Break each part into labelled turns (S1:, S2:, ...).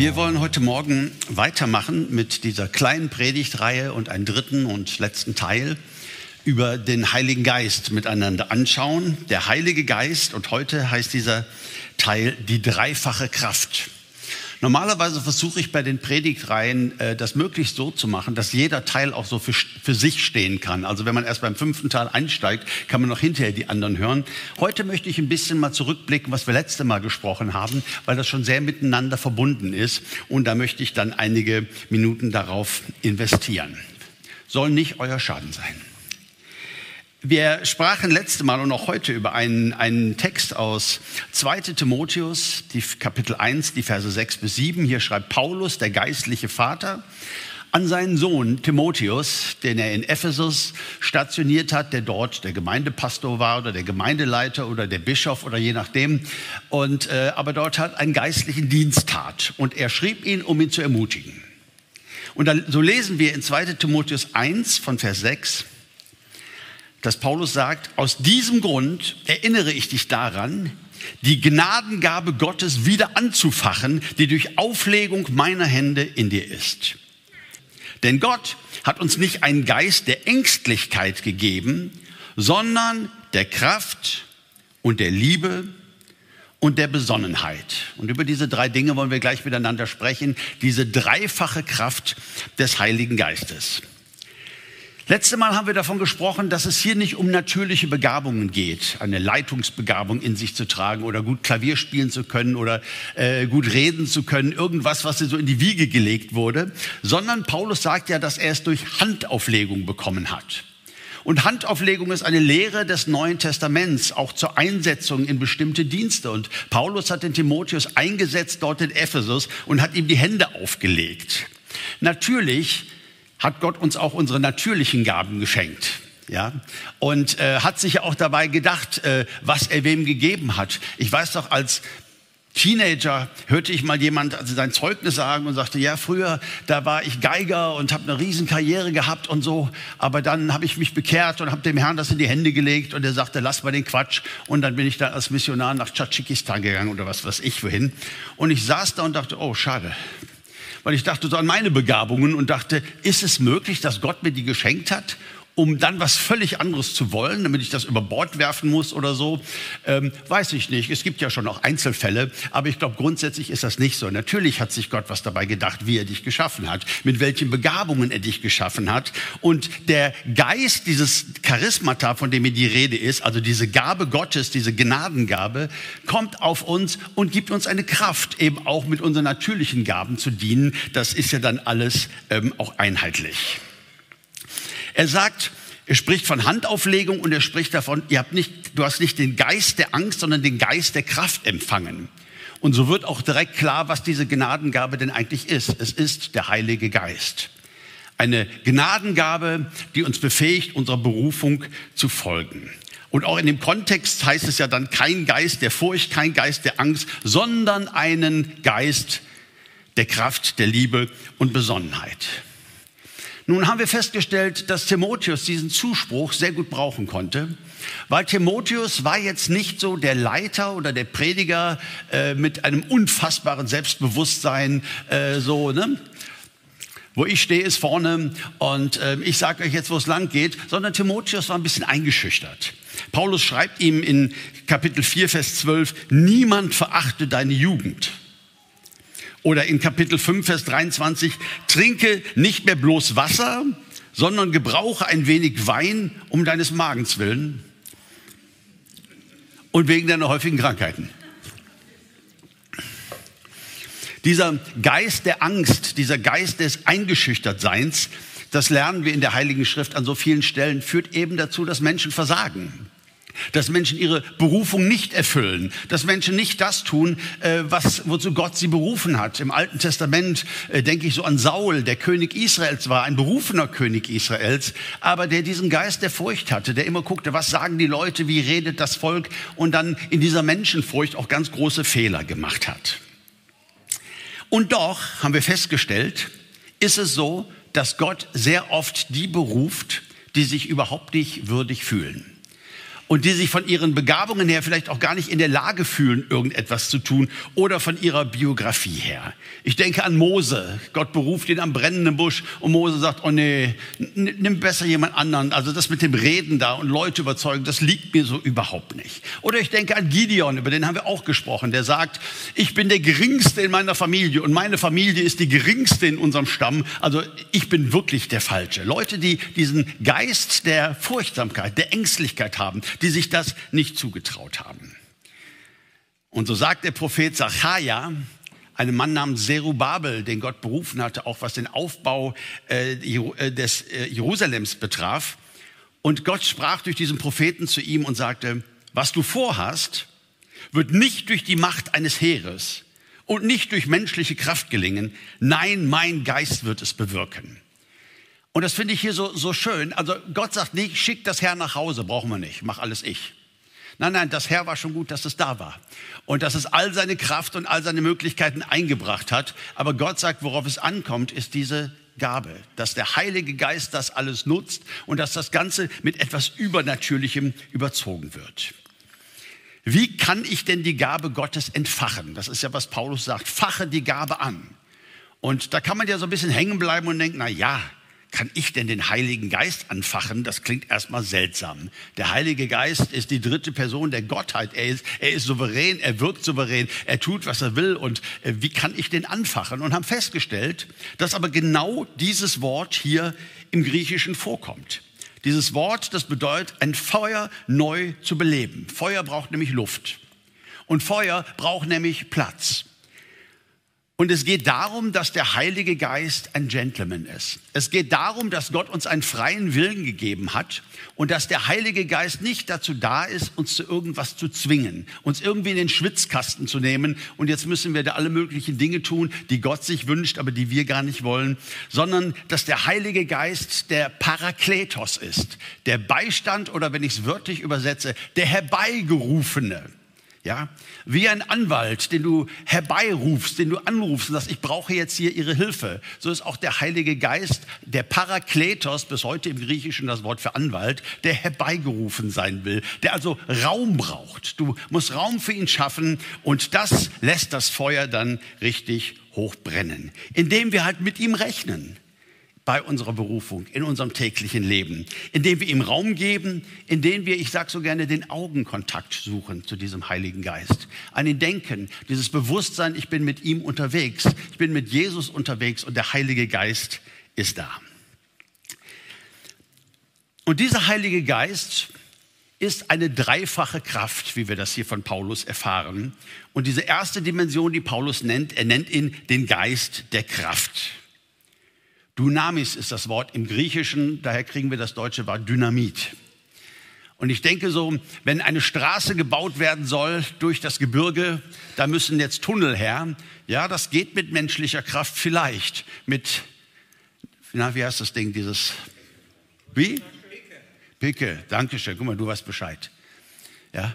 S1: Wir wollen heute Morgen weitermachen mit dieser kleinen Predigtreihe und einen dritten und letzten Teil über den Heiligen Geist miteinander anschauen. Der Heilige Geist und heute heißt dieser Teil die dreifache Kraft. Normalerweise versuche ich bei den Predigtreihen, äh, das möglichst so zu machen, dass jeder Teil auch so für, für sich stehen kann. Also wenn man erst beim fünften Teil einsteigt, kann man noch hinterher die anderen hören. Heute möchte ich ein bisschen mal zurückblicken, was wir letzte Mal gesprochen haben, weil das schon sehr miteinander verbunden ist. Und da möchte ich dann einige Minuten darauf investieren. Soll nicht euer Schaden sein. Wir sprachen letzte Mal und auch heute über einen, einen Text aus 2 Timotheus, die Kapitel 1, die Verse 6 bis 7. Hier schreibt Paulus, der geistliche Vater, an seinen Sohn Timotheus, den er in Ephesus stationiert hat, der dort der Gemeindepastor war oder der Gemeindeleiter oder der Bischof oder je nachdem, und äh, aber dort hat einen geistlichen Dienst tat. Und er schrieb ihn, um ihn zu ermutigen. Und dann, so lesen wir in 2 Timotheus 1 von Vers 6, dass Paulus sagt, aus diesem Grund erinnere ich dich daran, die Gnadengabe Gottes wieder anzufachen, die durch Auflegung meiner Hände in dir ist. Denn Gott hat uns nicht einen Geist der Ängstlichkeit gegeben, sondern der Kraft und der Liebe und der Besonnenheit. Und über diese drei Dinge wollen wir gleich miteinander sprechen, diese dreifache Kraft des Heiligen Geistes. Letzte Mal haben wir davon gesprochen, dass es hier nicht um natürliche Begabungen geht, eine Leitungsbegabung in sich zu tragen oder gut Klavier spielen zu können oder äh, gut reden zu können, irgendwas, was so in die Wiege gelegt wurde, sondern Paulus sagt ja, dass er es durch Handauflegung bekommen hat. Und Handauflegung ist eine Lehre des Neuen Testaments, auch zur Einsetzung in bestimmte Dienste. Und Paulus hat den Timotheus eingesetzt dort in Ephesus und hat ihm die Hände aufgelegt. Natürlich hat Gott uns auch unsere natürlichen Gaben geschenkt. Ja, und äh, hat sich auch dabei gedacht, äh, was er wem gegeben hat. Ich weiß doch, als Teenager hörte ich mal jemand also sein Zeugnis sagen und sagte, ja, früher, da war ich Geiger und habe eine Riesenkarriere gehabt und so, aber dann habe ich mich bekehrt und habe dem Herrn das in die Hände gelegt und er sagte, lass mal den Quatsch und dann bin ich dann als Missionar nach Tschatschikistan gegangen oder was weiß ich wohin und ich saß da und dachte, oh, schade, weil ich dachte so an meine Begabungen und dachte, ist es möglich, dass Gott mir die geschenkt hat um dann was völlig anderes zu wollen, damit ich das über Bord werfen muss oder so, ähm, weiß ich nicht. Es gibt ja schon auch Einzelfälle, aber ich glaube, grundsätzlich ist das nicht so. Natürlich hat sich Gott was dabei gedacht, wie er dich geschaffen hat, mit welchen Begabungen er dich geschaffen hat. Und der Geist, dieses Charismata, von dem hier die Rede ist, also diese Gabe Gottes, diese Gnadengabe, kommt auf uns und gibt uns eine Kraft, eben auch mit unseren natürlichen Gaben zu dienen. Das ist ja dann alles ähm, auch einheitlich. Er sagt, er spricht von Handauflegung und er spricht davon, ihr habt nicht, du hast nicht den Geist der Angst, sondern den Geist der Kraft empfangen. Und so wird auch direkt klar, was diese Gnadengabe denn eigentlich ist. Es ist der Heilige Geist. Eine Gnadengabe, die uns befähigt, unserer Berufung zu folgen. Und auch in dem Kontext heißt es ja dann kein Geist der Furcht, kein Geist der Angst, sondern einen Geist der Kraft, der Liebe und Besonnenheit. Nun haben wir festgestellt, dass Timotheus diesen Zuspruch sehr gut brauchen konnte, weil Timotheus war jetzt nicht so der Leiter oder der Prediger äh, mit einem unfassbaren Selbstbewusstsein, äh, so, ne? Wo ich stehe, ist vorne und äh, ich sage euch jetzt, wo es lang geht, sondern Timotheus war ein bisschen eingeschüchtert. Paulus schreibt ihm in Kapitel 4, Vers 12, niemand verachte deine Jugend. Oder in Kapitel 5, Vers 23, trinke nicht mehr bloß Wasser, sondern gebrauche ein wenig Wein um deines Magens willen und wegen deiner häufigen Krankheiten. Dieser Geist der Angst, dieser Geist des Eingeschüchtertseins, das lernen wir in der Heiligen Schrift an so vielen Stellen, führt eben dazu, dass Menschen versagen dass Menschen ihre Berufung nicht erfüllen, dass Menschen nicht das tun, äh, was, wozu Gott sie berufen hat. Im Alten Testament äh, denke ich so an Saul, der König Israels war, ein berufener König Israels, aber der diesen Geist der Furcht hatte, der immer guckte, was sagen die Leute, wie redet das Volk und dann in dieser Menschenfurcht auch ganz große Fehler gemacht hat. Und doch haben wir festgestellt, ist es so, dass Gott sehr oft die beruft, die sich überhaupt nicht würdig fühlen. Und die sich von ihren Begabungen her vielleicht auch gar nicht in der Lage fühlen, irgendetwas zu tun oder von ihrer Biografie her. Ich denke an Mose. Gott beruft ihn am brennenden Busch und Mose sagt, oh nee, nimm besser jemand anderen. Also das mit dem Reden da und Leute überzeugen, das liegt mir so überhaupt nicht. Oder ich denke an Gideon, über den haben wir auch gesprochen, der sagt, ich bin der Geringste in meiner Familie und meine Familie ist die Geringste in unserem Stamm. Also ich bin wirklich der Falsche. Leute, die diesen Geist der Furchtsamkeit, der Ängstlichkeit haben, die sich das nicht zugetraut haben. Und so sagt der Prophet Zachariah, einem Mann namens Zerubabel, den Gott berufen hatte, auch was den Aufbau äh, äh, des äh, Jerusalems betraf. Und Gott sprach durch diesen Propheten zu ihm und sagte, was du vorhast, wird nicht durch die Macht eines Heeres und nicht durch menschliche Kraft gelingen. Nein, mein Geist wird es bewirken. Und das finde ich hier so, so schön. Also Gott sagt nicht, schick das Herr nach Hause, brauchen wir nicht, mach alles ich. Nein, nein, das Herr war schon gut, dass es da war. Und dass es all seine Kraft und all seine Möglichkeiten eingebracht hat. Aber Gott sagt, worauf es ankommt, ist diese Gabe, dass der Heilige Geist das alles nutzt und dass das Ganze mit etwas Übernatürlichem überzogen wird. Wie kann ich denn die Gabe Gottes entfachen? Das ist ja, was Paulus sagt. Fache die Gabe an. Und da kann man ja so ein bisschen hängen bleiben und denken, na ja, kann ich denn den Heiligen Geist anfachen? Das klingt erstmal seltsam. Der Heilige Geist ist die dritte Person der Gottheit. Er ist, er ist souverän, er wirkt souverän, er tut, was er will. Und äh, wie kann ich den anfachen? Und haben festgestellt, dass aber genau dieses Wort hier im Griechischen vorkommt. Dieses Wort, das bedeutet, ein Feuer neu zu beleben. Feuer braucht nämlich Luft. Und Feuer braucht nämlich Platz. Und es geht darum, dass der Heilige Geist ein Gentleman ist. Es geht darum, dass Gott uns einen freien Willen gegeben hat und dass der Heilige Geist nicht dazu da ist, uns zu irgendwas zu zwingen, uns irgendwie in den Schwitzkasten zu nehmen und jetzt müssen wir da alle möglichen Dinge tun, die Gott sich wünscht, aber die wir gar nicht wollen, sondern dass der Heilige Geist der Parakletos ist, der Beistand oder wenn ich es wörtlich übersetze, der Herbeigerufene. Ja, wie ein Anwalt, den du herbeirufst, den du anrufst und sagst, ich brauche jetzt hier ihre Hilfe. So ist auch der Heilige Geist, der Parakletos, bis heute im Griechischen das Wort für Anwalt, der herbeigerufen sein will, der also Raum braucht. Du musst Raum für ihn schaffen und das lässt das Feuer dann richtig hochbrennen, indem wir halt mit ihm rechnen bei unserer Berufung, in unserem täglichen Leben, indem wir ihm Raum geben, indem wir, ich sage so gerne, den Augenkontakt suchen zu diesem Heiligen Geist. An ihn denken, dieses Bewusstsein, ich bin mit ihm unterwegs, ich bin mit Jesus unterwegs und der Heilige Geist ist da. Und dieser Heilige Geist ist eine dreifache Kraft, wie wir das hier von Paulus erfahren. Und diese erste Dimension, die Paulus nennt, er nennt ihn den Geist der Kraft. Dynamis ist das Wort im Griechischen, daher kriegen wir das deutsche Wort Dynamit. Und ich denke so, wenn eine Straße gebaut werden soll durch das Gebirge, da müssen jetzt Tunnel her. Ja, das geht mit menschlicher Kraft vielleicht. Mit, na, wie heißt das Ding, dieses, wie? Picke, danke schön. Guck mal, du weißt Bescheid. Ja,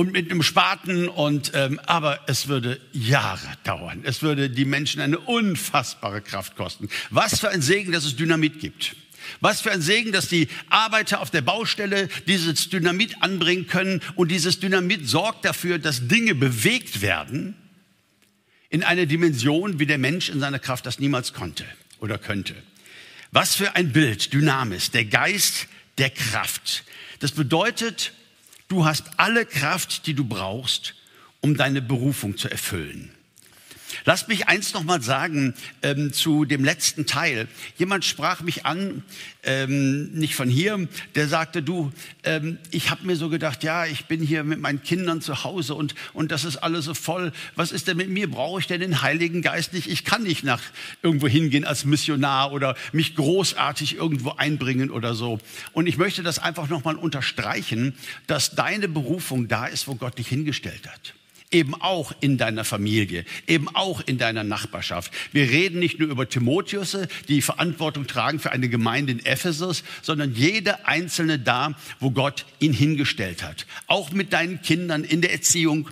S1: und mit einem Spaten und ähm, aber es würde Jahre dauern. Es würde die Menschen eine unfassbare Kraft kosten. Was für ein Segen, dass es Dynamit gibt. Was für ein Segen, dass die Arbeiter auf der Baustelle dieses Dynamit anbringen können und dieses Dynamit sorgt dafür, dass Dinge bewegt werden in eine Dimension, wie der Mensch in seiner Kraft das niemals konnte oder könnte. Was für ein Bild, Dynamis, der Geist der Kraft. Das bedeutet, Du hast alle Kraft, die du brauchst, um deine Berufung zu erfüllen. Lass mich eins noch mal sagen ähm, zu dem letzten Teil. Jemand sprach mich an, ähm, nicht von hier, der sagte, du, ähm, ich habe mir so gedacht, ja, ich bin hier mit meinen Kindern zu Hause und, und das ist alles so voll. Was ist denn mit mir? Brauche ich denn den Heiligen Geist nicht? Ich kann nicht nach irgendwo hingehen als Missionar oder mich großartig irgendwo einbringen oder so. Und ich möchte das einfach noch mal unterstreichen, dass deine Berufung da ist, wo Gott dich hingestellt hat eben auch in deiner Familie, eben auch in deiner Nachbarschaft. Wir reden nicht nur über Timotheus, die Verantwortung tragen für eine Gemeinde in Ephesus, sondern jede einzelne da, wo Gott ihn hingestellt hat. Auch mit deinen Kindern in der Erziehung.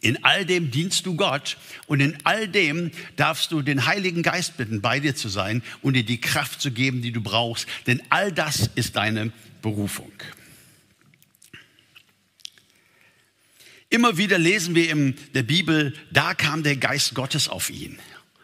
S1: In all dem dienst du Gott und in all dem darfst du den Heiligen Geist bitten, bei dir zu sein und dir die Kraft zu geben, die du brauchst. Denn all das ist deine Berufung. Immer wieder lesen wir in der Bibel, da kam der Geist Gottes auf ihn.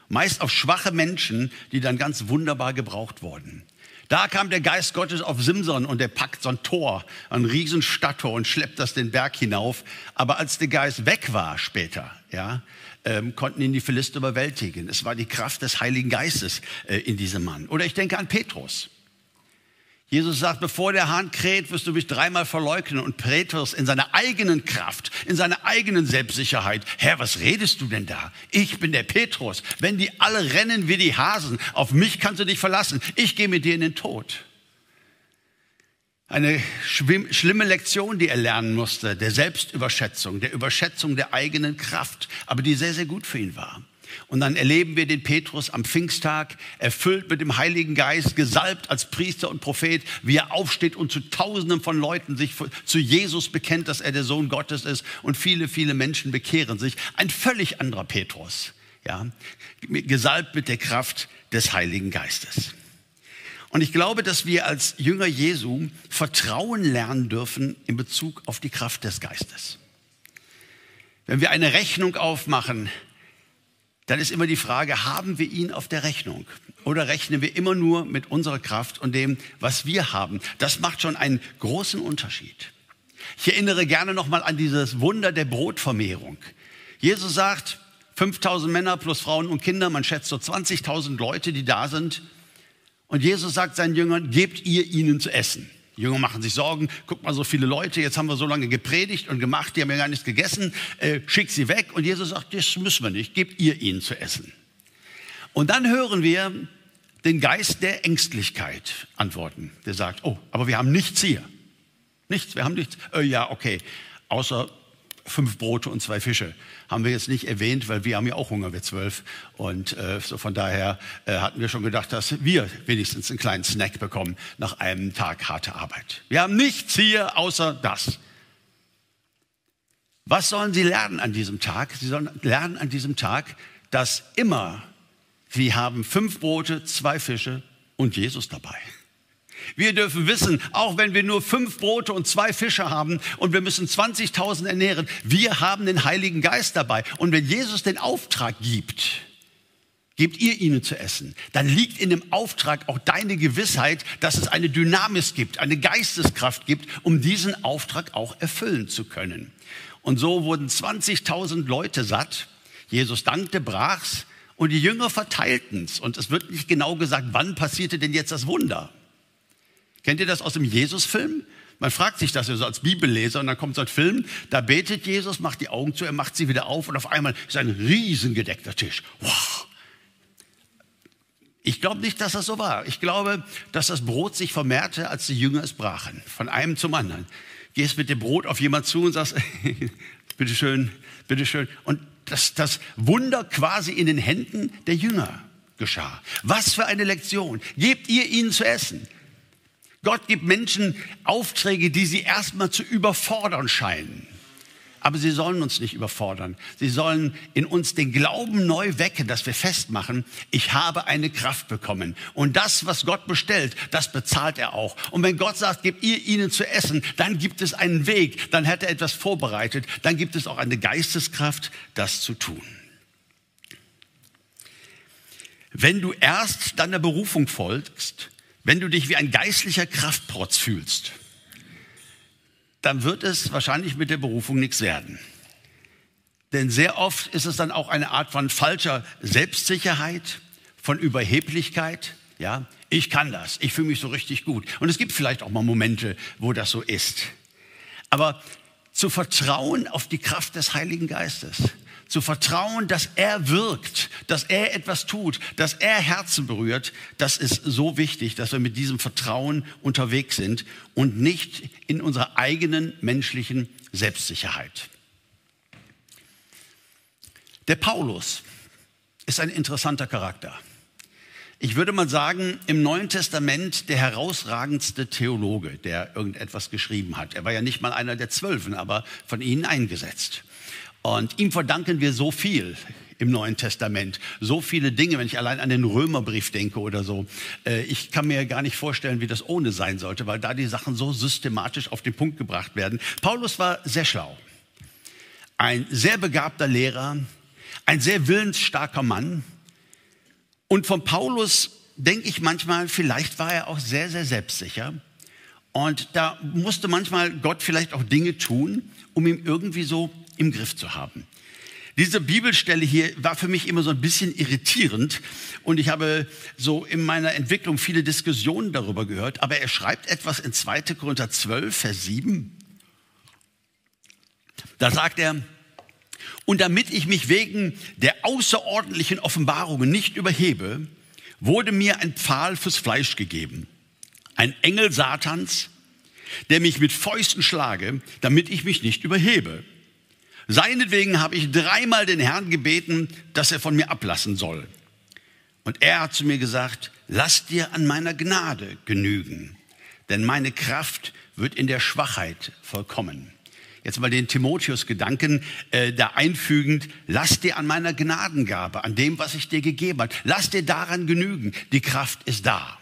S1: Meist auf schwache Menschen, die dann ganz wunderbar gebraucht wurden. Da kam der Geist Gottes auf Simson und der packt so ein Tor, ein riesen Stadttor und schleppt das den Berg hinauf. Aber als der Geist weg war später, ja, ähm, konnten ihn die Philister überwältigen. Es war die Kraft des Heiligen Geistes äh, in diesem Mann. Oder ich denke an Petrus. Jesus sagt, bevor der Hahn kräht, wirst du mich dreimal verleugnen. Und Petrus in seiner eigenen Kraft, in seiner eigenen Selbstsicherheit, Herr, was redest du denn da? Ich bin der Petrus. Wenn die alle rennen wie die Hasen, auf mich kannst du dich verlassen. Ich gehe mit dir in den Tod. Eine schlimme Lektion, die er lernen musste, der Selbstüberschätzung, der Überschätzung der eigenen Kraft, aber die sehr, sehr gut für ihn war. Und dann erleben wir den Petrus am Pfingsttag, erfüllt mit dem Heiligen Geist, gesalbt als Priester und Prophet, wie er aufsteht und zu Tausenden von Leuten sich zu Jesus bekennt, dass er der Sohn Gottes ist. Und viele, viele Menschen bekehren sich. Ein völlig anderer Petrus, ja, gesalbt mit der Kraft des Heiligen Geistes. Und ich glaube, dass wir als Jünger Jesu Vertrauen lernen dürfen in Bezug auf die Kraft des Geistes. Wenn wir eine Rechnung aufmachen, dann ist immer die Frage, haben wir ihn auf der Rechnung? Oder rechnen wir immer nur mit unserer Kraft und dem, was wir haben? Das macht schon einen großen Unterschied. Ich erinnere gerne nochmal an dieses Wunder der Brotvermehrung. Jesus sagt, 5000 Männer plus Frauen und Kinder, man schätzt so 20.000 Leute, die da sind. Und Jesus sagt seinen Jüngern, gebt ihr ihnen zu essen. Die Jünger machen sich Sorgen, guck mal, so viele Leute, jetzt haben wir so lange gepredigt und gemacht, die haben ja gar nichts gegessen, äh, schick sie weg. Und Jesus sagt, das müssen wir nicht, gebt ihr ihnen zu essen. Und dann hören wir den Geist der Ängstlichkeit antworten, der sagt, oh, aber wir haben nichts hier. Nichts, wir haben nichts. Äh, ja, okay, außer fünf Brote und zwei Fische. Haben wir jetzt nicht erwähnt, weil wir haben ja auch Hunger, wir zwölf. Und äh, so von daher äh, hatten wir schon gedacht, dass wir wenigstens einen kleinen Snack bekommen nach einem Tag harter Arbeit. Wir haben nichts hier außer das. Was sollen sie lernen an diesem Tag? Sie sollen lernen an diesem Tag, dass immer sie haben fünf Brote, zwei Fische und Jesus dabei. Wir dürfen wissen, auch wenn wir nur fünf Brote und zwei Fische haben und wir müssen 20.000 ernähren, wir haben den Heiligen Geist dabei. Und wenn Jesus den Auftrag gibt, gebt ihr ihnen zu essen, dann liegt in dem Auftrag auch deine Gewissheit, dass es eine Dynamis gibt, eine Geisteskraft gibt, um diesen Auftrag auch erfüllen zu können. Und so wurden 20.000 Leute satt. Jesus dankte, brach's und die Jünger verteilten es. Und es wird nicht genau gesagt, wann passierte denn jetzt das Wunder. Kennt ihr das aus dem Jesus-Film? Man fragt sich das ja so als Bibelleser und dann kommt so ein Film, da betet Jesus, macht die Augen zu, er macht sie wieder auf und auf einmal ist ein riesengedeckter Tisch. Wow. Ich glaube nicht, dass das so war. Ich glaube, dass das Brot sich vermehrte, als die Jünger es brachen, von einem zum anderen. Gehst mit dem Brot auf jemand zu und sagst, bitteschön, bitteschön. Und das, das Wunder quasi in den Händen der Jünger geschah. Was für eine Lektion. Gebt ihr ihnen zu essen. Gott gibt Menschen Aufträge, die sie erstmal zu überfordern scheinen. Aber sie sollen uns nicht überfordern. Sie sollen in uns den Glauben neu wecken, dass wir festmachen, ich habe eine Kraft bekommen. Und das, was Gott bestellt, das bezahlt er auch. Und wenn Gott sagt, gebt ihr ihnen zu essen, dann gibt es einen Weg, dann hat er etwas vorbereitet, dann gibt es auch eine Geisteskraft, das zu tun. Wenn du erst deiner Berufung folgst, wenn du dich wie ein geistlicher Kraftprotz fühlst, dann wird es wahrscheinlich mit der Berufung nichts werden. Denn sehr oft ist es dann auch eine Art von falscher Selbstsicherheit, von Überheblichkeit. Ja, ich kann das, ich fühle mich so richtig gut. Und es gibt vielleicht auch mal Momente, wo das so ist. Aber zu vertrauen auf die Kraft des Heiligen Geistes, zu vertrauen, dass er wirkt, dass er etwas tut, dass er Herzen berührt, das ist so wichtig, dass wir mit diesem Vertrauen unterwegs sind und nicht in unserer eigenen menschlichen Selbstsicherheit. Der Paulus ist ein interessanter Charakter. Ich würde mal sagen, im Neuen Testament der herausragendste Theologe, der irgendetwas geschrieben hat. Er war ja nicht mal einer der Zwölfen, aber von ihnen eingesetzt. Und ihm verdanken wir so viel im Neuen Testament. So viele Dinge, wenn ich allein an den Römerbrief denke oder so. Äh, ich kann mir gar nicht vorstellen, wie das ohne sein sollte, weil da die Sachen so systematisch auf den Punkt gebracht werden. Paulus war sehr schlau. ein sehr begabter Lehrer, ein sehr willensstarker Mann. Und von Paulus denke ich manchmal, vielleicht war er auch sehr, sehr selbstsicher. Und da musste manchmal Gott vielleicht auch Dinge tun, um ihn irgendwie so im Griff zu haben. Diese Bibelstelle hier war für mich immer so ein bisschen irritierend und ich habe so in meiner Entwicklung viele Diskussionen darüber gehört, aber er schreibt etwas in 2. Korinther 12, Vers 7. Da sagt er, und damit ich mich wegen der außerordentlichen Offenbarungen nicht überhebe, wurde mir ein Pfahl fürs Fleisch gegeben, ein Engel Satans, der mich mit Fäusten schlage, damit ich mich nicht überhebe. Seinetwegen habe ich dreimal den Herrn gebeten, dass er von mir ablassen soll. Und er hat zu mir gesagt, lass dir an meiner Gnade genügen, denn meine Kraft wird in der Schwachheit vollkommen. Jetzt mal den Timotheus-Gedanken äh, da einfügend, lass dir an meiner Gnadengabe, an dem, was ich dir gegeben habe, lass dir daran genügen, die Kraft ist da.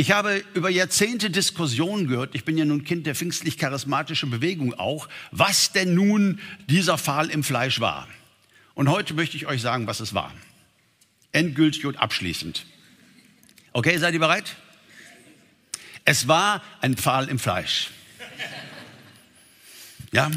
S1: Ich habe über Jahrzehnte Diskussionen gehört, ich bin ja nun Kind der pfingstlich-charismatischen Bewegung auch, was denn nun dieser Pfahl im Fleisch war. Und heute möchte ich euch sagen, was es war. Endgültig und abschließend. Okay, seid ihr bereit? Es war ein Pfahl im Fleisch. Ja,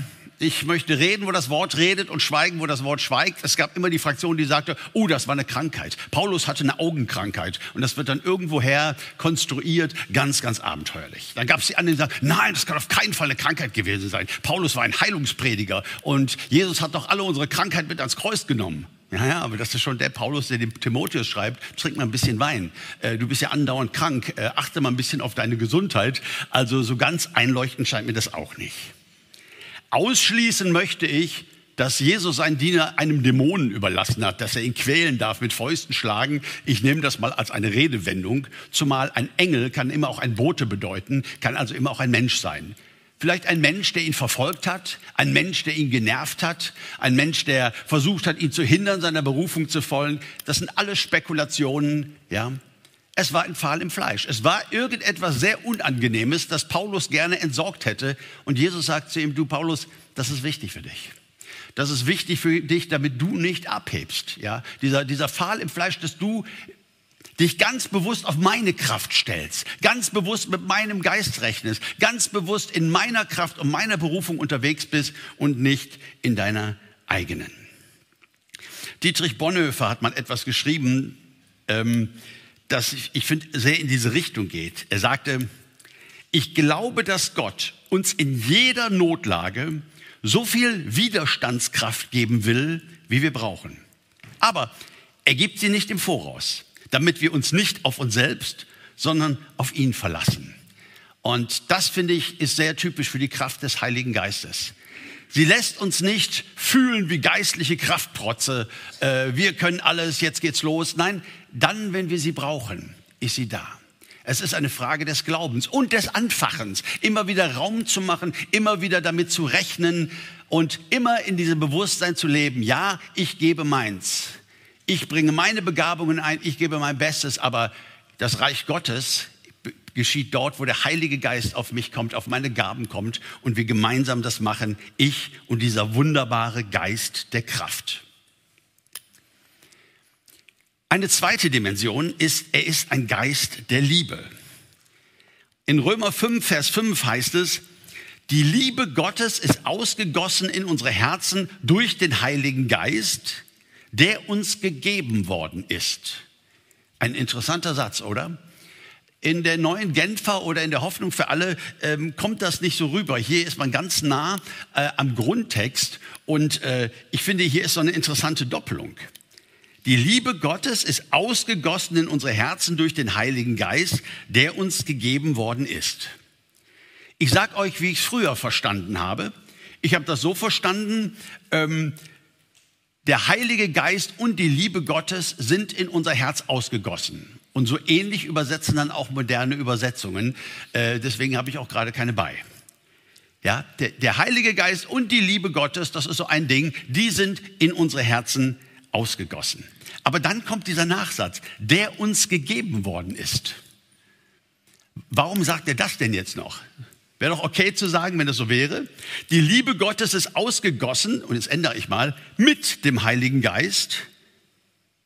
S1: ich möchte reden, wo das Wort redet und schweigen, wo das Wort schweigt. Es gab immer die Fraktion, die sagte, oh, das war eine Krankheit. Paulus hatte eine Augenkrankheit und das wird dann irgendwoher konstruiert, ganz, ganz abenteuerlich. Dann gab es die anderen, die sagten, nein, das kann auf keinen Fall eine Krankheit gewesen sein. Paulus war ein Heilungsprediger und Jesus hat doch alle unsere Krankheit mit ans Kreuz genommen. Ja, ja, aber das ist schon der Paulus, der dem Timotheus schreibt, trink mal ein bisschen Wein. Äh, du bist ja andauernd krank, äh, achte mal ein bisschen auf deine Gesundheit. Also so ganz einleuchtend scheint mir das auch nicht. Ausschließen möchte ich, dass Jesus seinen Diener einem Dämonen überlassen hat, dass er ihn quälen darf, mit Fäusten schlagen. Ich nehme das mal als eine Redewendung, zumal ein Engel kann immer auch ein Bote bedeuten, kann also immer auch ein Mensch sein. Vielleicht ein Mensch, der ihn verfolgt hat, ein Mensch, der ihn genervt hat, ein Mensch, der versucht hat, ihn zu hindern, seiner Berufung zu folgen. Das sind alles Spekulationen, ja. Es war ein Pfahl im Fleisch. Es war irgendetwas sehr Unangenehmes, das Paulus gerne entsorgt hätte. Und Jesus sagt zu ihm, du Paulus, das ist wichtig für dich. Das ist wichtig für dich, damit du nicht abhebst. Ja, dieser, dieser Pfahl im Fleisch, dass du dich ganz bewusst auf meine Kraft stellst, ganz bewusst mit meinem Geist rechnest, ganz bewusst in meiner Kraft und meiner Berufung unterwegs bist und nicht in deiner eigenen. Dietrich Bonhoeffer hat mal etwas geschrieben, ähm, das ich, finde sehr in diese Richtung geht. Er sagte, ich glaube, dass Gott uns in jeder Notlage so viel Widerstandskraft geben will, wie wir brauchen. Aber er gibt sie nicht im Voraus, damit wir uns nicht auf uns selbst, sondern auf ihn verlassen. Und das, finde ich, ist sehr typisch für die Kraft des Heiligen Geistes. Sie lässt uns nicht fühlen wie geistliche Kraftprotze. Äh, wir können alles, jetzt geht's los. Nein, dann, wenn wir sie brauchen, ist sie da. Es ist eine Frage des Glaubens und des Anfachens, immer wieder Raum zu machen, immer wieder damit zu rechnen und immer in diesem Bewusstsein zu leben. Ja, ich gebe meins. Ich bringe meine Begabungen ein, ich gebe mein Bestes, aber das Reich Gottes geschieht dort, wo der Heilige Geist auf mich kommt, auf meine Gaben kommt und wir gemeinsam das machen, ich und dieser wunderbare Geist der Kraft. Eine zweite Dimension ist, er ist ein Geist der Liebe. In Römer 5, Vers 5 heißt es, die Liebe Gottes ist ausgegossen in unsere Herzen durch den Heiligen Geist, der uns gegeben worden ist. Ein interessanter Satz, oder? In der neuen Genfer oder in der Hoffnung für alle ähm, kommt das nicht so rüber. Hier ist man ganz nah äh, am Grundtext und äh, ich finde, hier ist so eine interessante Doppelung. Die Liebe Gottes ist ausgegossen in unsere Herzen durch den Heiligen Geist, der uns gegeben worden ist. Ich sage euch, wie ich es früher verstanden habe. Ich habe das so verstanden, ähm, der Heilige Geist und die Liebe Gottes sind in unser Herz ausgegossen. Und so ähnlich übersetzen dann auch moderne Übersetzungen. Äh, deswegen habe ich auch gerade keine bei. Ja, der, der Heilige Geist und die Liebe Gottes, das ist so ein Ding, die sind in unsere Herzen ausgegossen. Aber dann kommt dieser Nachsatz, der uns gegeben worden ist. Warum sagt er das denn jetzt noch? Wäre doch okay zu sagen, wenn das so wäre. Die Liebe Gottes ist ausgegossen, und jetzt ändere ich mal, mit dem Heiligen Geist.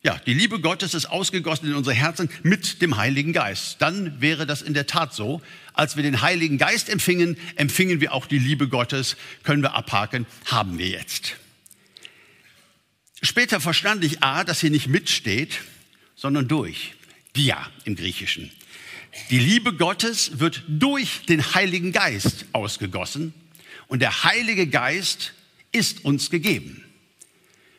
S1: Ja, die Liebe Gottes ist ausgegossen in unsere Herzen mit dem Heiligen Geist. Dann wäre das in der Tat so. Als wir den Heiligen Geist empfingen, empfingen wir auch die Liebe Gottes, können wir abhaken, haben wir jetzt. Später verstand ich A, dass hier nicht mitsteht, sondern durch. Dia im Griechischen. Die Liebe Gottes wird durch den Heiligen Geist ausgegossen und der Heilige Geist ist uns gegeben.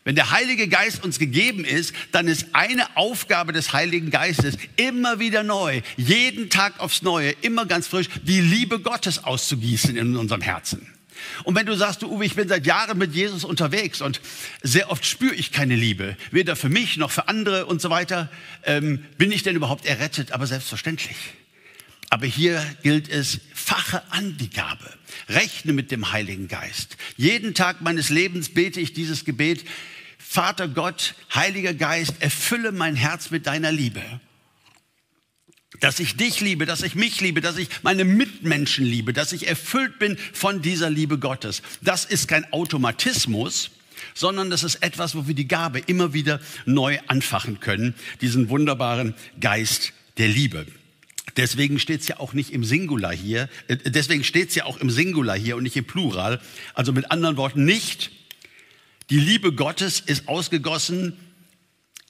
S1: Wenn der Heilige Geist uns gegeben ist, dann ist eine Aufgabe des Heiligen Geistes immer wieder neu, jeden Tag aufs Neue, immer ganz frisch, die Liebe Gottes auszugießen in unserem Herzen. Und wenn du sagst, du Uwe, ich bin seit Jahren mit Jesus unterwegs und sehr oft spüre ich keine Liebe, weder für mich noch für andere und so weiter, ähm, bin ich denn überhaupt errettet? Aber selbstverständlich. Aber hier gilt es, fache an die Gabe. Rechne mit dem Heiligen Geist. Jeden Tag meines Lebens bete ich dieses Gebet. Vater Gott, Heiliger Geist, erfülle mein Herz mit deiner Liebe dass ich dich liebe, dass ich mich liebe, dass ich meine Mitmenschen liebe, dass ich erfüllt bin von dieser Liebe Gottes. Das ist kein Automatismus, sondern das ist etwas, wo wir die Gabe immer wieder neu anfachen können, diesen wunderbaren Geist der Liebe. Deswegen steht es ja auch nicht im Singular hier, äh, deswegen steht es ja auch im Singular hier und nicht im Plural. Also mit anderen Worten nicht, die Liebe Gottes ist ausgegossen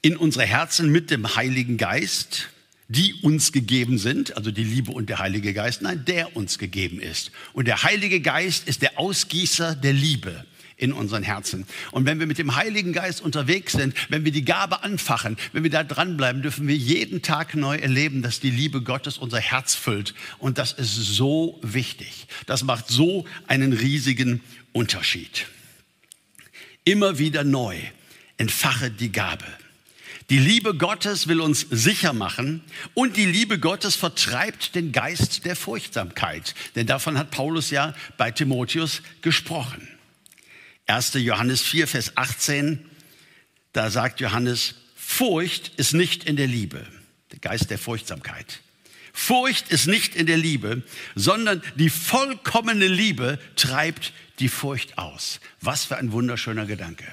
S1: in unsere Herzen mit dem Heiligen Geist, die uns gegeben sind, also die Liebe und der Heilige Geist, nein, der uns gegeben ist. Und der Heilige Geist ist der Ausgießer der Liebe in unseren Herzen. Und wenn wir mit dem Heiligen Geist unterwegs sind, wenn wir die Gabe anfachen, wenn wir da dranbleiben, dürfen wir jeden Tag neu erleben, dass die Liebe Gottes unser Herz füllt. Und das ist so wichtig. Das macht so einen riesigen Unterschied. Immer wieder neu entfache die Gabe. Die Liebe Gottes will uns sicher machen und die Liebe Gottes vertreibt den Geist der Furchtsamkeit. Denn davon hat Paulus ja bei Timotheus gesprochen. 1. Johannes 4, Vers 18, da sagt Johannes, Furcht ist nicht in der Liebe, der Geist der Furchtsamkeit. Furcht ist nicht in der Liebe, sondern die vollkommene Liebe treibt die Furcht aus. Was für ein wunderschöner Gedanke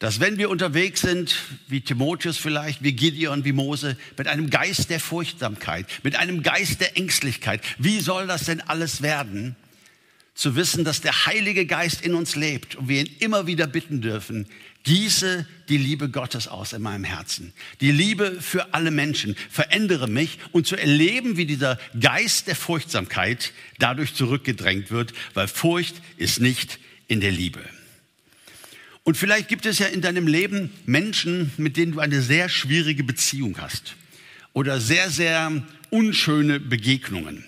S1: dass wenn wir unterwegs sind, wie Timotheus vielleicht, wie Gideon, wie Mose, mit einem Geist der Furchtsamkeit, mit einem Geist der Ängstlichkeit, wie soll das denn alles werden? Zu wissen, dass der Heilige Geist in uns lebt und wir ihn immer wieder bitten dürfen, gieße die Liebe Gottes aus in meinem Herzen. Die Liebe für alle Menschen. Verändere mich und zu erleben, wie dieser Geist der Furchtsamkeit dadurch zurückgedrängt wird, weil Furcht ist nicht in der Liebe. Und vielleicht gibt es ja in deinem Leben Menschen, mit denen du eine sehr schwierige Beziehung hast oder sehr, sehr unschöne Begegnungen.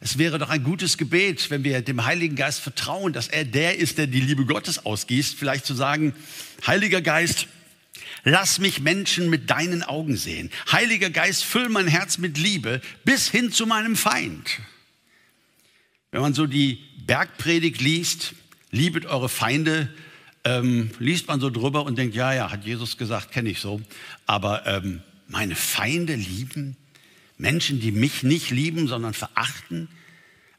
S1: Es wäre doch ein gutes Gebet, wenn wir dem Heiligen Geist vertrauen, dass er der ist, der die Liebe Gottes ausgießt, vielleicht zu sagen, Heiliger Geist, lass mich Menschen mit deinen Augen sehen. Heiliger Geist, füll mein Herz mit Liebe bis hin zu meinem Feind. Wenn man so die Bergpredigt liest, liebet eure Feinde, ähm, liest man so drüber und denkt, ja, ja, hat Jesus gesagt, kenne ich so. Aber ähm, meine Feinde lieben, Menschen, die mich nicht lieben, sondern verachten,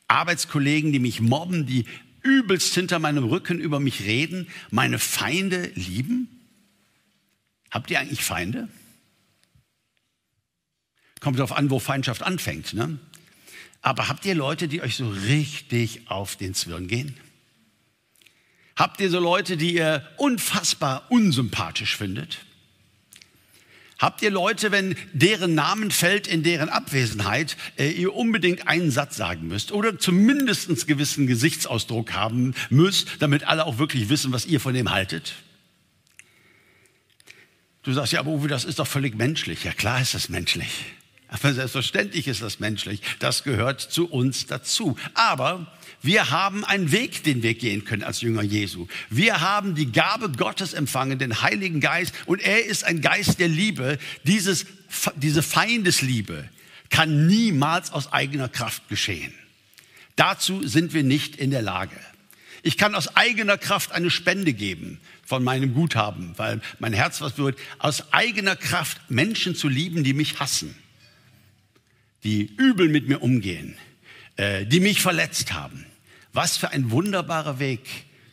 S1: Arbeitskollegen, die mich mobben, die übelst hinter meinem Rücken über mich reden, meine Feinde lieben? Habt ihr eigentlich Feinde? Kommt darauf an, wo Feindschaft anfängt. Ne? Aber habt ihr Leute, die euch so richtig auf den Zwirn gehen? Habt ihr so Leute, die ihr unfassbar unsympathisch findet? Habt ihr Leute, wenn deren Namen fällt in deren Abwesenheit, äh, ihr unbedingt einen Satz sagen müsst oder zumindest einen gewissen Gesichtsausdruck haben müsst, damit alle auch wirklich wissen, was ihr von dem haltet? Du sagst ja, aber Uwe, das ist doch völlig menschlich. Ja klar ist das menschlich. Aber selbstverständlich ist das menschlich. Das gehört zu uns dazu. Aber wir haben einen Weg, den wir gehen können als Jünger Jesu. Wir haben die Gabe Gottes empfangen, den Heiligen Geist, und er ist ein Geist der Liebe. Dieses, diese Feindesliebe kann niemals aus eigener Kraft geschehen. Dazu sind wir nicht in der Lage. Ich kann aus eigener Kraft eine Spende geben von meinem Guthaben, weil mein Herz was wird, aus eigener Kraft Menschen zu lieben, die mich hassen, die übel mit mir umgehen, äh, die mich verletzt haben. Was für ein wunderbarer Weg,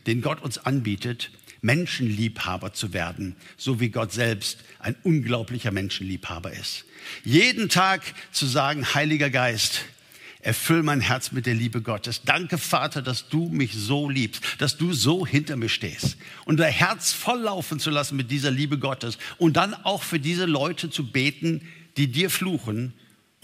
S1: den Gott uns anbietet, Menschenliebhaber zu werden, so wie Gott selbst ein unglaublicher Menschenliebhaber ist. Jeden Tag zu sagen, Heiliger Geist, erfüll mein Herz mit der Liebe Gottes. Danke, Vater, dass du mich so liebst, dass du so hinter mir stehst. Und dein Herz volllaufen zu lassen mit dieser Liebe Gottes und dann auch für diese Leute zu beten, die dir fluchen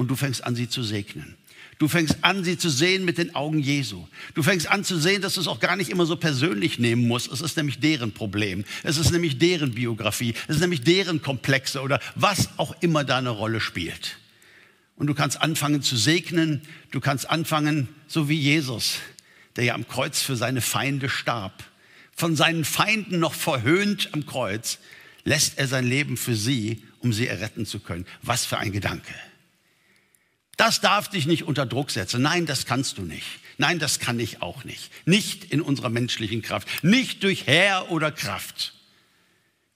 S1: und du fängst an, sie zu segnen. Du fängst an, sie zu sehen mit den Augen Jesu. Du fängst an zu sehen, dass du es auch gar nicht immer so persönlich nehmen musst. Es ist nämlich deren Problem. Es ist nämlich deren Biografie. Es ist nämlich deren Komplexe oder was auch immer da eine Rolle spielt. Und du kannst anfangen zu segnen. Du kannst anfangen, so wie Jesus, der ja am Kreuz für seine Feinde starb. Von seinen Feinden noch verhöhnt am Kreuz, lässt er sein Leben für sie, um sie erretten zu können. Was für ein Gedanke. Das darf dich nicht unter Druck setzen. Nein, das kannst du nicht. Nein, das kann ich auch nicht. Nicht in unserer menschlichen Kraft. Nicht durch Herr oder Kraft,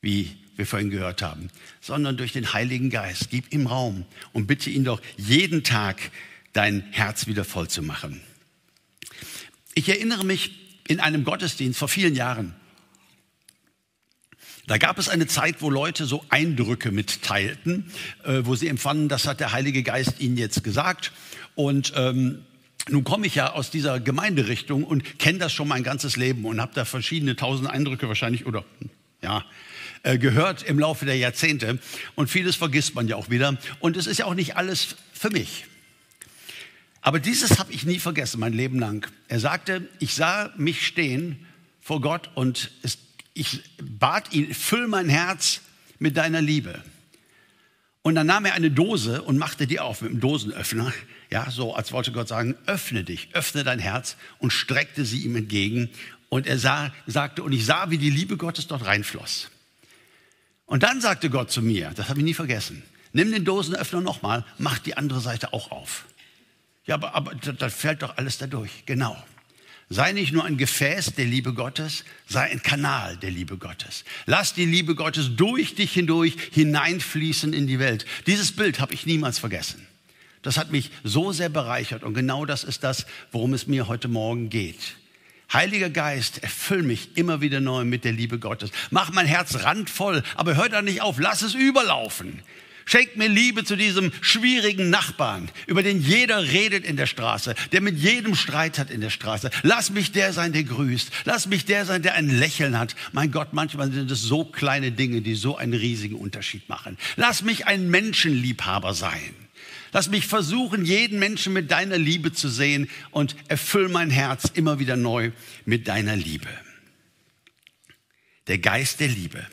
S1: wie wir vorhin gehört haben, sondern durch den Heiligen Geist. Gib ihm Raum und bitte ihn doch jeden Tag dein Herz wieder voll zu machen. Ich erinnere mich in einem Gottesdienst vor vielen Jahren, da gab es eine Zeit, wo Leute so Eindrücke mitteilten, äh, wo sie empfanden, das hat der Heilige Geist ihnen jetzt gesagt. Und ähm, nun komme ich ja aus dieser Gemeinderichtung und kenne das schon mein ganzes Leben und habe da verschiedene tausend Eindrücke wahrscheinlich oder ja äh, gehört im Laufe der Jahrzehnte. Und vieles vergisst man ja auch wieder. Und es ist ja auch nicht alles für mich. Aber dieses habe ich nie vergessen, mein Leben lang. Er sagte, ich sah mich stehen vor Gott und es ich bat ihn, füll mein Herz mit deiner Liebe. Und dann nahm er eine Dose und machte die auf mit einem Dosenöffner. Ja, so als wollte Gott sagen, öffne dich, öffne dein Herz und streckte sie ihm entgegen. Und er sah, sagte, und ich sah, wie die Liebe Gottes dort reinfloss. Und dann sagte Gott zu mir, das habe ich nie vergessen, nimm den Dosenöffner nochmal, mach die andere Seite auch auf. Ja, aber, aber da fällt doch alles dadurch. Genau. Sei nicht nur ein Gefäß der Liebe Gottes, sei ein Kanal der Liebe Gottes. Lass die Liebe Gottes durch dich hindurch hineinfließen in die Welt. Dieses Bild habe ich niemals vergessen. Das hat mich so sehr bereichert und genau das ist das, worum es mir heute Morgen geht. Heiliger Geist, erfüll mich immer wieder neu mit der Liebe Gottes. Mach mein Herz randvoll, aber hör da nicht auf, lass es überlaufen. Schenk mir Liebe zu diesem schwierigen Nachbarn, über den jeder redet in der Straße, der mit jedem Streit hat in der Straße. Lass mich der sein, der grüßt. Lass mich der sein, der ein Lächeln hat. Mein Gott, manchmal sind es so kleine Dinge, die so einen riesigen Unterschied machen. Lass mich ein Menschenliebhaber sein. Lass mich versuchen, jeden Menschen mit deiner Liebe zu sehen und erfüll mein Herz immer wieder neu mit deiner Liebe. Der Geist der Liebe.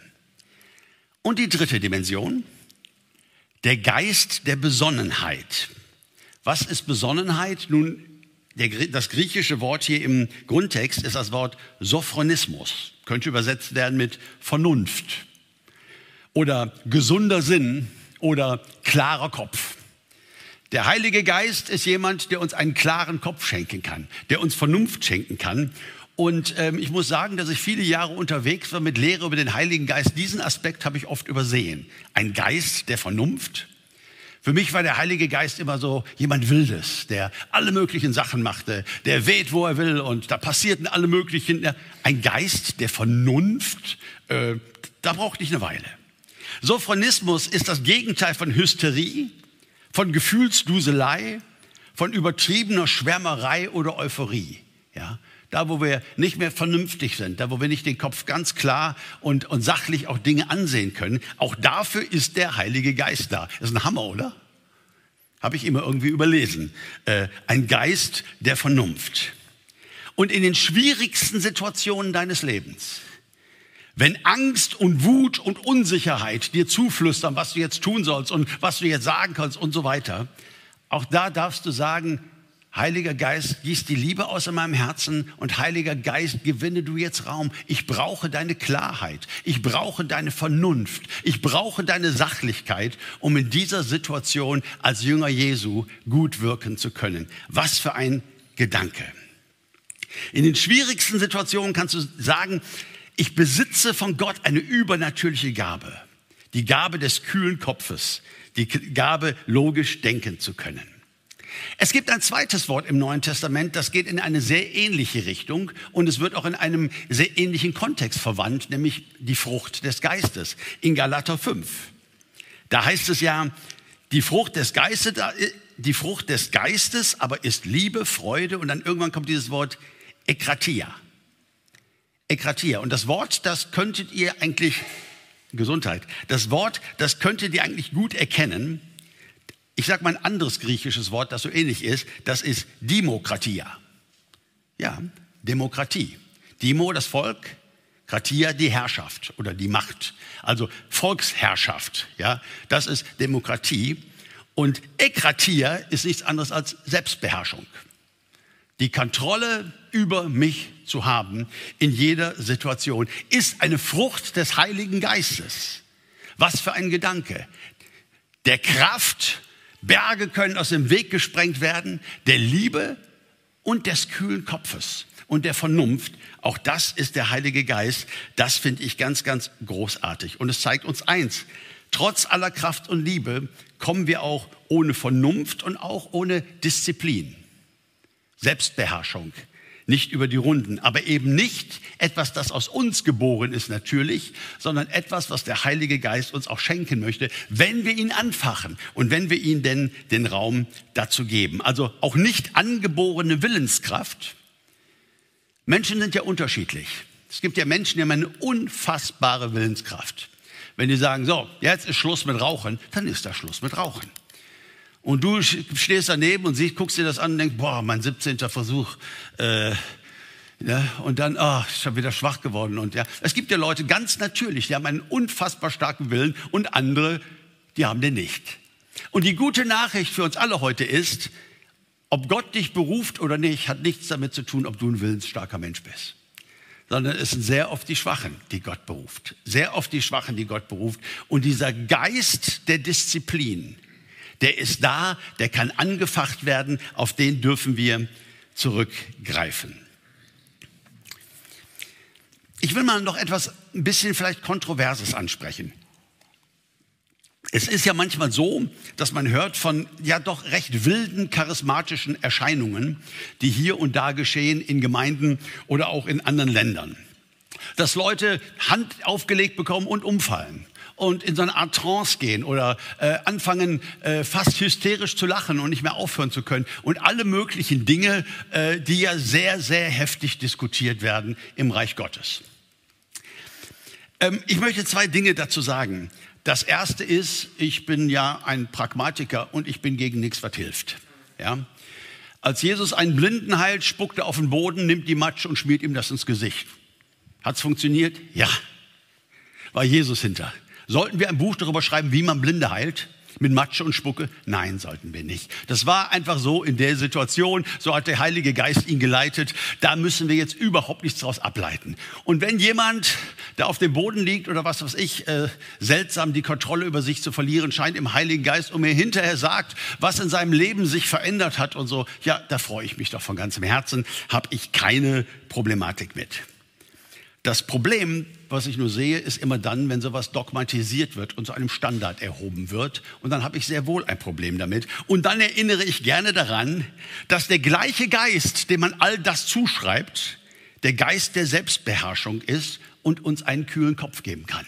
S1: Und die dritte Dimension, der Geist der Besonnenheit. Was ist Besonnenheit? Nun, der, das griechische Wort hier im Grundtext ist das Wort Sophronismus. Könnte übersetzt werden mit Vernunft oder gesunder Sinn oder klarer Kopf. Der Heilige Geist ist jemand, der uns einen klaren Kopf schenken kann, der uns Vernunft schenken kann und ähm, ich muss sagen, dass ich viele Jahre unterwegs war mit Lehre über den Heiligen Geist. Diesen Aspekt habe ich oft übersehen. Ein Geist der Vernunft. Für mich war der Heilige Geist immer so jemand Wildes, der alle möglichen Sachen machte, der weht, wo er will und da passierten alle möglichen. Ein Geist der Vernunft, äh, da brauchte ich eine Weile. Sophronismus ist das Gegenteil von Hysterie, von Gefühlsduselei, von übertriebener Schwärmerei oder Euphorie. Ja, da wo wir nicht mehr vernünftig sind, da wo wir nicht den Kopf ganz klar und, und sachlich auch Dinge ansehen können, auch dafür ist der Heilige Geist da. Ist ein Hammer, oder? Habe ich immer irgendwie überlesen. Äh, ein Geist der Vernunft. Und in den schwierigsten Situationen deines Lebens, wenn Angst und Wut und Unsicherheit dir zuflüstern, was du jetzt tun sollst und was du jetzt sagen kannst und so weiter, auch da darfst du sagen, Heiliger Geist, gieß die Liebe aus in meinem Herzen und Heiliger Geist, gewinne du jetzt Raum. Ich brauche deine Klarheit. Ich brauche deine Vernunft. Ich brauche deine Sachlichkeit, um in dieser Situation als Jünger Jesu gut wirken zu können. Was für ein Gedanke. In den schwierigsten Situationen kannst du sagen, ich besitze von Gott eine übernatürliche Gabe. Die Gabe des kühlen Kopfes. Die Gabe, logisch denken zu können. Es gibt ein zweites Wort im Neuen Testament, das geht in eine sehr ähnliche Richtung und es wird auch in einem sehr ähnlichen Kontext verwandt, nämlich die Frucht des Geistes in Galater 5. Da heißt es ja, die Frucht des Geistes, die Frucht des Geistes aber ist Liebe, Freude und dann irgendwann kommt dieses Wort Ekratia. Ekratia. Und das Wort, das könntet ihr eigentlich, Gesundheit, das Wort, das könntet ihr eigentlich gut erkennen, ich sage mal ein anderes griechisches Wort, das so ähnlich ist. Das ist Demokratia. Ja, Demokratie. Demo, das Volk. Kratia, die Herrschaft oder die Macht. Also Volksherrschaft. Ja, das ist Demokratie. Und Ekratia ist nichts anderes als Selbstbeherrschung. Die Kontrolle über mich zu haben in jeder Situation ist eine Frucht des Heiligen Geistes. Was für ein Gedanke. Der Kraft Berge können aus dem Weg gesprengt werden, der Liebe und des kühlen Kopfes und der Vernunft. Auch das ist der Heilige Geist. Das finde ich ganz, ganz großartig. Und es zeigt uns eins. Trotz aller Kraft und Liebe kommen wir auch ohne Vernunft und auch ohne Disziplin. Selbstbeherrschung nicht über die Runden, aber eben nicht etwas, das aus uns geboren ist natürlich, sondern etwas, was der Heilige Geist uns auch schenken möchte, wenn wir ihn anfachen und wenn wir ihm denn den Raum dazu geben. Also auch nicht angeborene Willenskraft. Menschen sind ja unterschiedlich. Es gibt ja Menschen, die haben eine unfassbare Willenskraft. Wenn die sagen, so, jetzt ist Schluss mit Rauchen, dann ist da Schluss mit Rauchen. Und du stehst daneben und siehst, guckst dir das an und denkst, boah, mein 17. Versuch. Äh, ja, und dann, oh, ich bin wieder schwach geworden. Und ja, es gibt ja Leute ganz natürlich, die haben einen unfassbar starken Willen und andere, die haben den nicht. Und die gute Nachricht für uns alle heute ist, ob Gott dich beruft oder nicht, hat nichts damit zu tun, ob du ein willensstarker Mensch bist. Sondern es sind sehr oft die Schwachen, die Gott beruft. Sehr oft die Schwachen, die Gott beruft. Und dieser Geist der Disziplin, der ist da, der kann angefacht werden, auf den dürfen wir zurückgreifen. Ich will mal noch etwas ein bisschen vielleicht Kontroverses ansprechen. Es ist ja manchmal so, dass man hört von ja doch recht wilden charismatischen Erscheinungen, die hier und da geschehen in Gemeinden oder auch in anderen Ländern. Dass Leute Hand aufgelegt bekommen und umfallen und in so eine Art Trance gehen oder äh, anfangen äh, fast hysterisch zu lachen und nicht mehr aufhören zu können und alle möglichen Dinge, äh, die ja sehr, sehr heftig diskutiert werden im Reich Gottes. Ähm, ich möchte zwei Dinge dazu sagen. Das erste ist, ich bin ja ein Pragmatiker und ich bin gegen nichts, was hilft. Ja? Als Jesus einen Blinden heilt, spuckt er auf den Boden, nimmt die Matsch und schmiert ihm das ins Gesicht. Hat's funktioniert? Ja. War Jesus hinter. Sollten wir ein Buch darüber schreiben, wie man Blinde heilt? Mit Matsche und Spucke? Nein, sollten wir nicht. Das war einfach so in der Situation. So hat der Heilige Geist ihn geleitet. Da müssen wir jetzt überhaupt nichts daraus ableiten. Und wenn jemand, der auf dem Boden liegt oder was weiß ich, äh, seltsam die Kontrolle über sich zu verlieren scheint im Heiligen Geist und mir hinterher sagt, was in seinem Leben sich verändert hat und so, ja, da freue ich mich doch von ganzem Herzen, habe ich keine Problematik mit. Das Problem, was ich nur sehe, ist immer dann, wenn sowas dogmatisiert wird und zu einem Standard erhoben wird. Und dann habe ich sehr wohl ein Problem damit. Und dann erinnere ich gerne daran, dass der gleiche Geist, dem man all das zuschreibt, der Geist der Selbstbeherrschung ist und uns einen kühlen Kopf geben kann.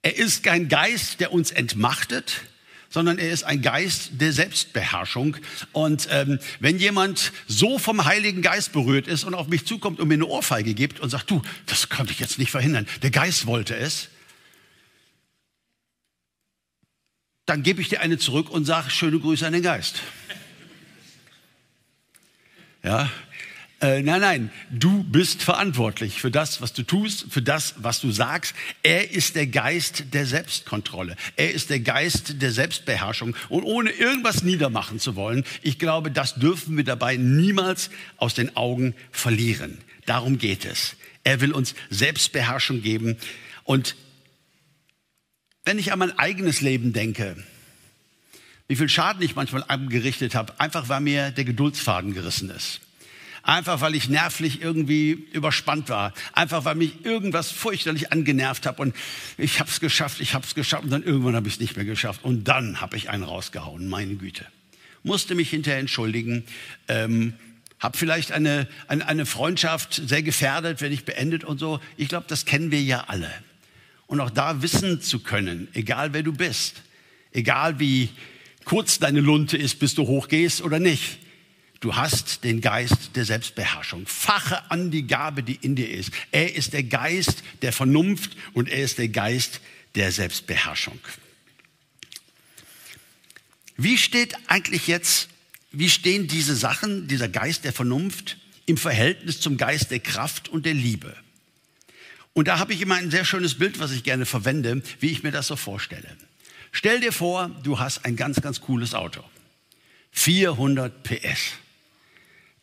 S1: Er ist kein Geist, der uns entmachtet, sondern er ist ein Geist der Selbstbeherrschung. Und ähm, wenn jemand so vom Heiligen Geist berührt ist und auf mich zukommt und mir eine Ohrfeige gibt und sagt, du, das konnte ich jetzt nicht verhindern, der Geist wollte es, dann gebe ich dir eine zurück und sage, schöne Grüße an den Geist. Ja, äh, nein, nein, du bist verantwortlich für das, was du tust, für das, was du sagst. Er ist der Geist der Selbstkontrolle. Er ist der Geist der Selbstbeherrschung. Und ohne irgendwas niedermachen zu wollen, ich glaube, das dürfen wir dabei niemals aus den Augen verlieren. Darum geht es. Er will uns Selbstbeherrschung geben. Und wenn ich an mein eigenes Leben denke, wie viel Schaden ich manchmal angerichtet habe, einfach weil mir der Geduldsfaden gerissen ist. Einfach weil ich nervlich irgendwie überspannt war. Einfach weil mich irgendwas fürchterlich angenervt habe und ich habe es geschafft, ich habe es geschafft und dann irgendwann habe ich es nicht mehr geschafft und dann habe ich einen rausgehauen, meine Güte. musste mich hinterher entschuldigen, ähm, habe vielleicht eine, eine, eine Freundschaft sehr gefährdet, wenn ich beendet und so. Ich glaube, das kennen wir ja alle. Und auch da wissen zu können, egal wer du bist, egal wie kurz deine Lunte ist, bis du hochgehst oder nicht, Du hast den Geist der Selbstbeherrschung. Fache an die Gabe, die in dir ist. Er ist der Geist der Vernunft und er ist der Geist der Selbstbeherrschung. Wie steht eigentlich jetzt, wie stehen diese Sachen, dieser Geist der Vernunft im Verhältnis zum Geist der Kraft und der Liebe? Und da habe ich immer ein sehr schönes Bild, was ich gerne verwende, wie ich mir das so vorstelle. Stell dir vor, du hast ein ganz, ganz cooles Auto. 400 PS.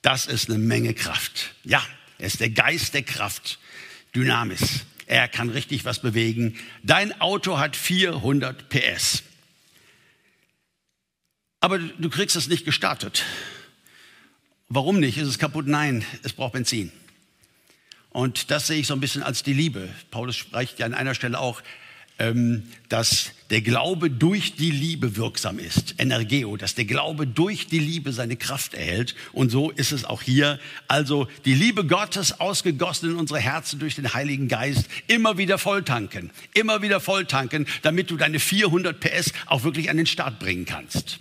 S1: Das ist eine Menge Kraft. Ja, er ist der Geist der Kraft. Dynamis. Er kann richtig was bewegen. Dein Auto hat 400 PS. Aber du kriegst es nicht gestartet. Warum nicht? Ist es kaputt? Nein, es braucht Benzin. Und das sehe ich so ein bisschen als die Liebe. Paulus spricht ja an einer Stelle auch, dass der Glaube durch die Liebe wirksam ist. Energeo, dass der Glaube durch die Liebe seine Kraft erhält. Und so ist es auch hier. Also die Liebe Gottes ausgegossen in unsere Herzen durch den Heiligen Geist. Immer wieder volltanken. Immer wieder volltanken, damit du deine 400 PS auch wirklich an den Start bringen kannst.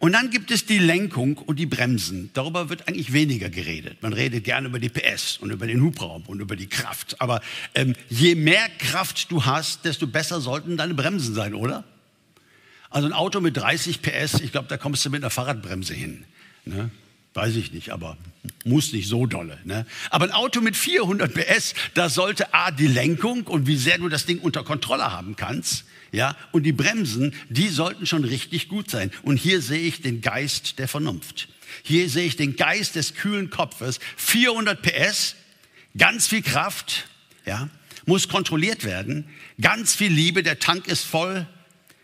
S1: Und dann gibt es die Lenkung und die Bremsen. Darüber wird eigentlich weniger geredet. Man redet gerne über die PS und über den Hubraum und über die Kraft. Aber ähm, je mehr Kraft du hast, desto besser sollten deine Bremsen sein, oder? Also ein Auto mit 30 PS, ich glaube, da kommst du mit einer Fahrradbremse hin. Ne? Weiß ich nicht, aber muss nicht so dolle. Ne? Aber ein Auto mit 400 PS, da sollte A, die Lenkung und wie sehr du das Ding unter Kontrolle haben kannst, ja, und die Bremsen, die sollten schon richtig gut sein. Und hier sehe ich den Geist der Vernunft. Hier sehe ich den Geist des kühlen Kopfes. 400 PS, ganz viel Kraft, ja, muss kontrolliert werden. Ganz viel Liebe, der Tank ist voll,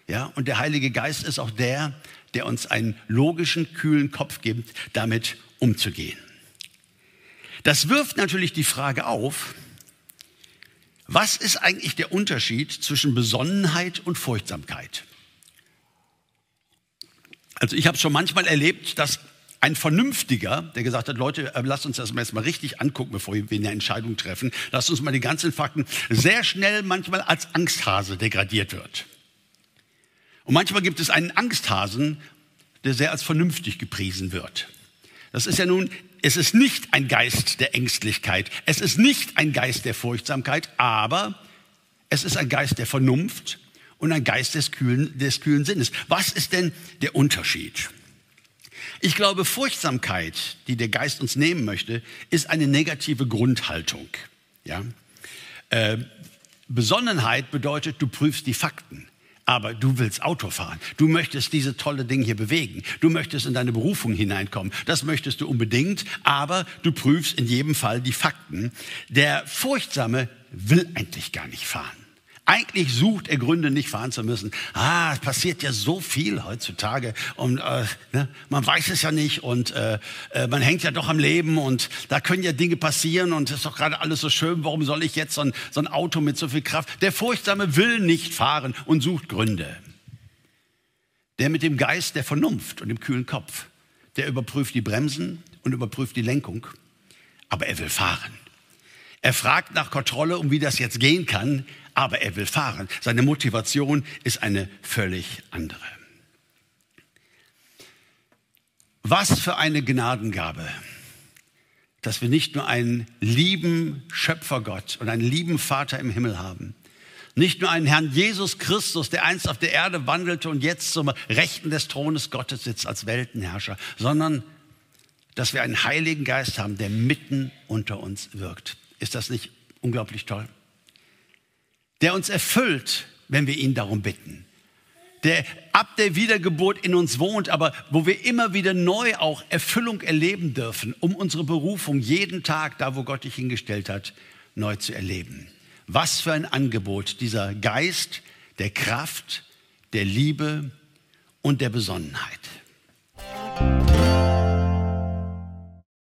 S1: ja, und der Heilige Geist ist auch der, der uns einen logischen, kühlen Kopf gibt, damit umzugehen. Das wirft natürlich die Frage auf, was ist eigentlich der Unterschied zwischen Besonnenheit und Furchtsamkeit? Also ich habe schon manchmal erlebt, dass ein Vernünftiger, der gesagt hat, Leute, äh, lasst uns das mal richtig angucken, bevor wir eine Entscheidung treffen, lasst uns mal die ganzen Fakten, sehr schnell manchmal als Angsthase degradiert wird. Und manchmal gibt es einen Angsthasen, der sehr als vernünftig gepriesen wird. Das ist ja nun es ist nicht ein Geist der Ängstlichkeit, es ist nicht ein Geist der Furchtsamkeit, aber es ist ein Geist der Vernunft und ein Geist des kühlen, des kühlen Sinnes. Was ist denn der Unterschied? Ich glaube, Furchtsamkeit, die der Geist uns nehmen möchte, ist eine negative Grundhaltung. Ja? Äh, Besonnenheit bedeutet, du prüfst die Fakten. Aber du willst Auto fahren. Du möchtest diese tolle Ding hier bewegen. Du möchtest in deine Berufung hineinkommen. Das möchtest du unbedingt. Aber du prüfst in jedem Fall die Fakten. Der Furchtsame will eigentlich gar nicht fahren. Eigentlich sucht er Gründe, nicht fahren zu müssen. Ah, es passiert ja so viel heutzutage und äh, ne, man weiß es ja nicht und äh, äh, man hängt ja doch am Leben und da können ja Dinge passieren und es ist doch gerade alles so schön. Warum soll ich jetzt so ein, so ein Auto mit so viel Kraft? Der Furchtsame will nicht fahren und sucht Gründe. Der mit dem Geist der Vernunft und dem kühlen Kopf, der überprüft die Bremsen und überprüft die Lenkung, aber er will fahren. Er fragt nach Kontrolle, um wie das jetzt gehen kann, aber er will fahren. Seine Motivation ist eine völlig andere. Was für eine Gnadengabe, dass wir nicht nur einen lieben Schöpfergott und einen lieben Vater im Himmel haben, nicht nur einen Herrn Jesus Christus, der einst auf der Erde wandelte und jetzt zum Rechten des Thrones Gottes sitzt als Weltenherrscher, sondern dass wir einen Heiligen Geist haben, der mitten unter uns wirkt. Ist das nicht unglaublich toll? der uns erfüllt, wenn wir ihn darum bitten. Der ab der Wiedergeburt in uns wohnt, aber wo wir immer wieder neu auch Erfüllung erleben dürfen, um unsere Berufung jeden Tag, da wo Gott dich hingestellt hat, neu zu erleben. Was für ein Angebot dieser Geist der Kraft, der Liebe und der Besonnenheit.